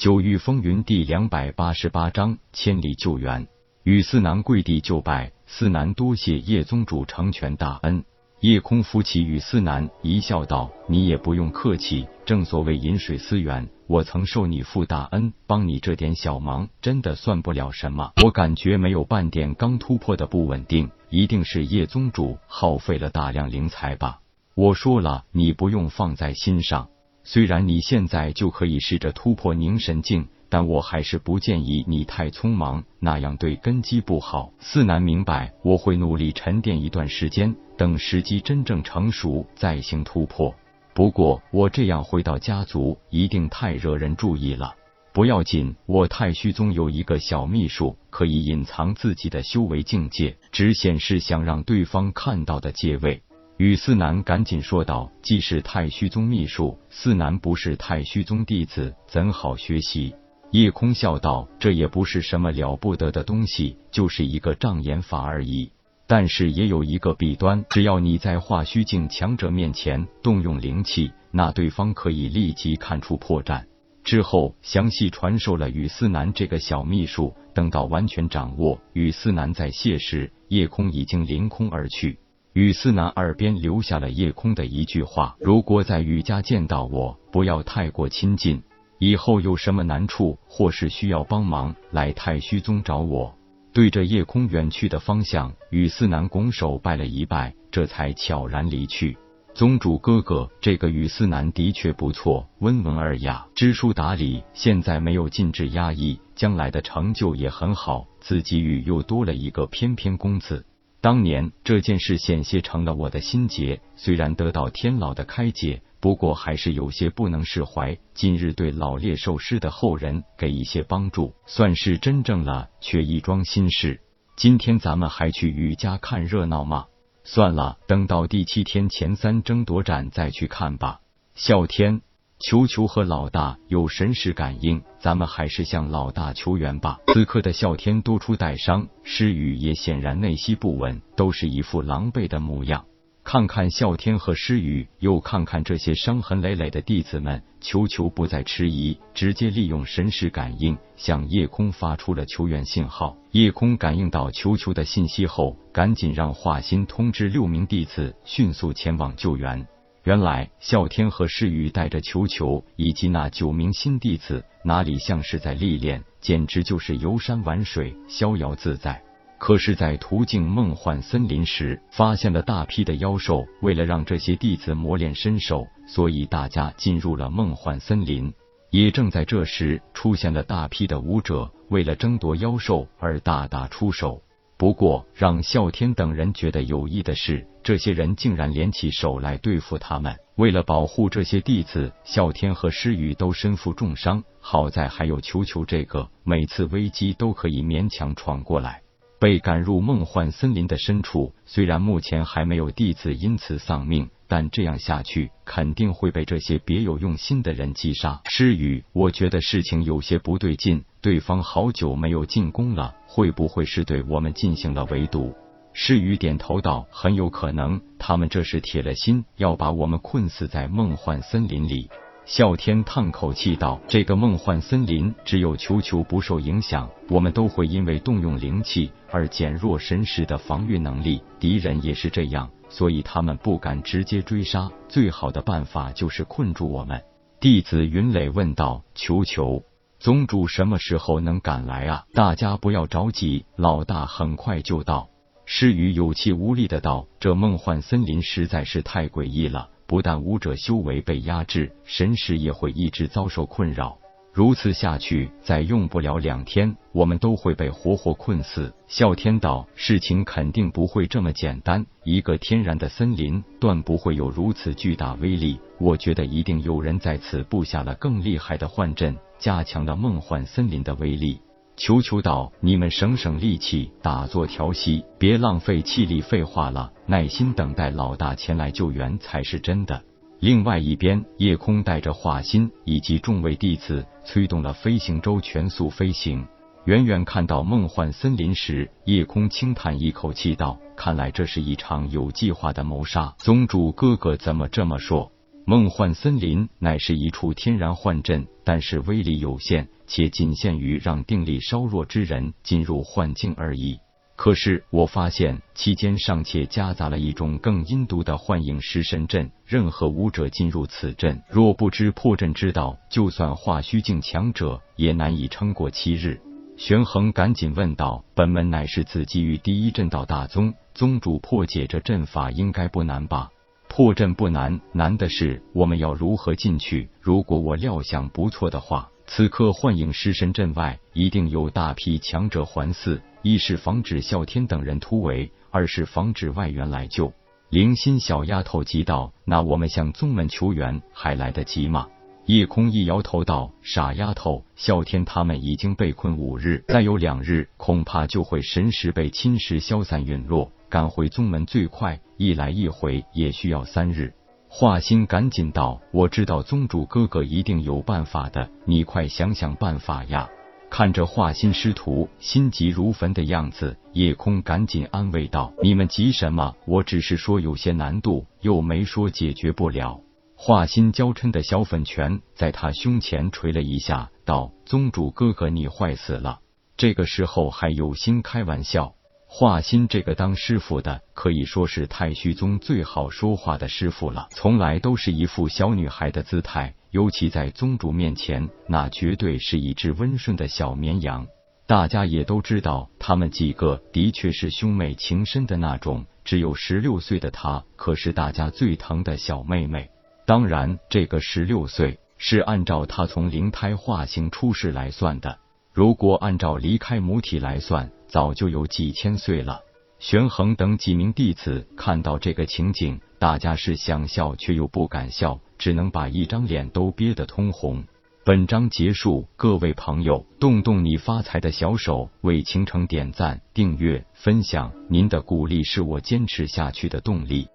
九域风云第两百八十八章千里救援。与四男跪地就拜，四男多谢叶宗主成全大恩。叶空扶起与思南，一笑道：“你也不用客气，正所谓饮水思源，我曾受你父大恩，帮你这点小忙，真的算不了什么。我感觉没有半点刚突破的不稳定，一定是叶宗主耗费了大量灵财吧？我说了，你不用放在心上。虽然你现在就可以试着突破凝神境。”但我还是不建议你太匆忙，那样对根基不好。四男明白，我会努力沉淀一段时间，等时机真正成熟再行突破。不过我这样回到家族，一定太惹人注意了。不要紧，我太虚宗有一个小秘术，可以隐藏自己的修为境界，只显示想让对方看到的界位。与四南赶紧说道：“既是太虚宗秘术，四南不是太虚宗弟子，怎好学习？”叶空笑道：“这也不是什么了不得的东西，就是一个障眼法而已。但是也有一个弊端，只要你在化虚境强者面前动用灵气，那对方可以立即看出破绽。之后详细传授了雨思南这个小秘术。等到完全掌握，雨思南在谢时，叶空已经凌空而去。雨思南耳边留下了叶空的一句话：如果在雨家见到我，不要太过亲近。”以后有什么难处或是需要帮忙，来太虚宗找我。对着夜空远去的方向，雨思南拱手拜了一拜，这才悄然离去。宗主哥哥，这个雨思南的确不错，温文尔雅，知书达理，现在没有禁制压抑，将来的成就也很好。自己与又多了一个翩翩公子。当年这件事险些成了我的心结，虽然得到天老的开解。不过还是有些不能释怀。今日对老猎兽师的后人给一些帮助，算是真正了却一桩心事。今天咱们还去余家看热闹吗？算了，等到第七天前三争夺战再去看吧。啸天，球球和老大有神识感应，咱们还是向老大求援吧。此刻的啸天多处带伤，诗雨也显然内息不稳，都是一副狼狈的模样。看看啸天和诗雨，又看看这些伤痕累累的弟子们，球球不再迟疑，直接利用神识感应向夜空发出了求援信号。夜空感应到球球的信息后，赶紧让华心通知六名弟子迅速前往救援。原来啸天和诗雨带着球球以及那九名新弟子，哪里像是在历练，简直就是游山玩水，逍遥自在。可是，在途径梦幻森林时，发现了大批的妖兽。为了让这些弟子磨练身手，所以大家进入了梦幻森林。也正在这时，出现了大批的武者，为了争夺妖兽而大打出手。不过，让啸天等人觉得有意的是，这些人竟然联起手来对付他们。为了保护这些弟子，啸天和诗雨都身负重伤，好在还有球球这个，每次危机都可以勉强闯过来。被赶入梦幻森林的深处，虽然目前还没有弟子因此丧命，但这样下去肯定会被这些别有用心的人击杀。诗雨，我觉得事情有些不对劲，对方好久没有进攻了，会不会是对我们进行了围堵？诗雨点头道：“很有可能，他们这是铁了心要把我们困死在梦幻森林里。”啸天叹口气道：“这个梦幻森林只有球球不受影响，我们都会因为动用灵气而减弱神识的防御能力。敌人也是这样，所以他们不敢直接追杀。最好的办法就是困住我们。”弟子云磊问道：“求求，宗主什么时候能赶来啊？大家不要着急，老大很快就到。”诗雨有气无力的道：“这梦幻森林实在是太诡异了。”不但武者修为被压制，神识也会一直遭受困扰。如此下去，再用不了两天，我们都会被活活困死。啸天道，事情肯定不会这么简单。一个天然的森林，断不会有如此巨大威力。我觉得一定有人在此布下了更厉害的幻阵，加强了梦幻森林的威力。求求道，你们省省力气，打坐调息，别浪费气力。废话了，耐心等待老大前来救援才是真的。另外一边，夜空带着华心以及众位弟子，催动了飞行舟全速飞行。远远看到梦幻森林时，夜空轻叹一口气道：“看来这是一场有计划的谋杀。”宗主哥哥怎么这么说？梦幻森林乃是一处天然幻阵，但是威力有限，且仅限于让定力稍弱之人进入幻境而已。可是我发现期间尚且夹杂了一种更阴毒的幻影食神阵，任何武者进入此阵，若不知破阵之道，就算化虚境强者也难以撑过七日。玄衡赶紧问道：“本门乃是自基于第一阵道大宗，宗主破解这阵法应该不难吧？”破阵不难，难的是我们要如何进去。如果我料想不错的话，此刻幻影尸神阵外一定有大批强者环伺。一是防止啸天等人突围，二是防止外援来救。灵心小丫头急道：“那我们向宗门求援还来得及吗？”夜空一摇头道：“傻丫头，啸天他们已经被困五日，再有两日，恐怕就会神识被侵蚀、消散、陨落。赶回宗门最快，一来一回也需要三日。”华心赶紧道：“我知道宗主哥哥一定有办法的，你快想想办法呀！”看着华心师徒心急如焚的样子，夜空赶紧安慰道：“你们急什么？我只是说有些难度，又没说解决不了。”华心娇嗔的小粉拳在他胸前捶了一下，道：“宗主哥哥，你坏死了！这个时候还有心开玩笑。”华心这个当师傅的，可以说是太虚宗最好说话的师傅了，从来都是一副小女孩的姿态。尤其在宗主面前，那绝对是一只温顺的小绵羊。大家也都知道，他们几个的确是兄妹情深的那种。只有十六岁的她，可是大家最疼的小妹妹。当然，这个十六岁是按照她从灵胎化形出世来算的。如果按照离开母体来算，早就有几千岁了。玄衡等几名弟子看到这个情景，大家是想笑却又不敢笑。只能把一张脸都憋得通红。本章结束，各位朋友，动动你发财的小手，为倾城点赞、订阅、分享，您的鼓励是我坚持下去的动力。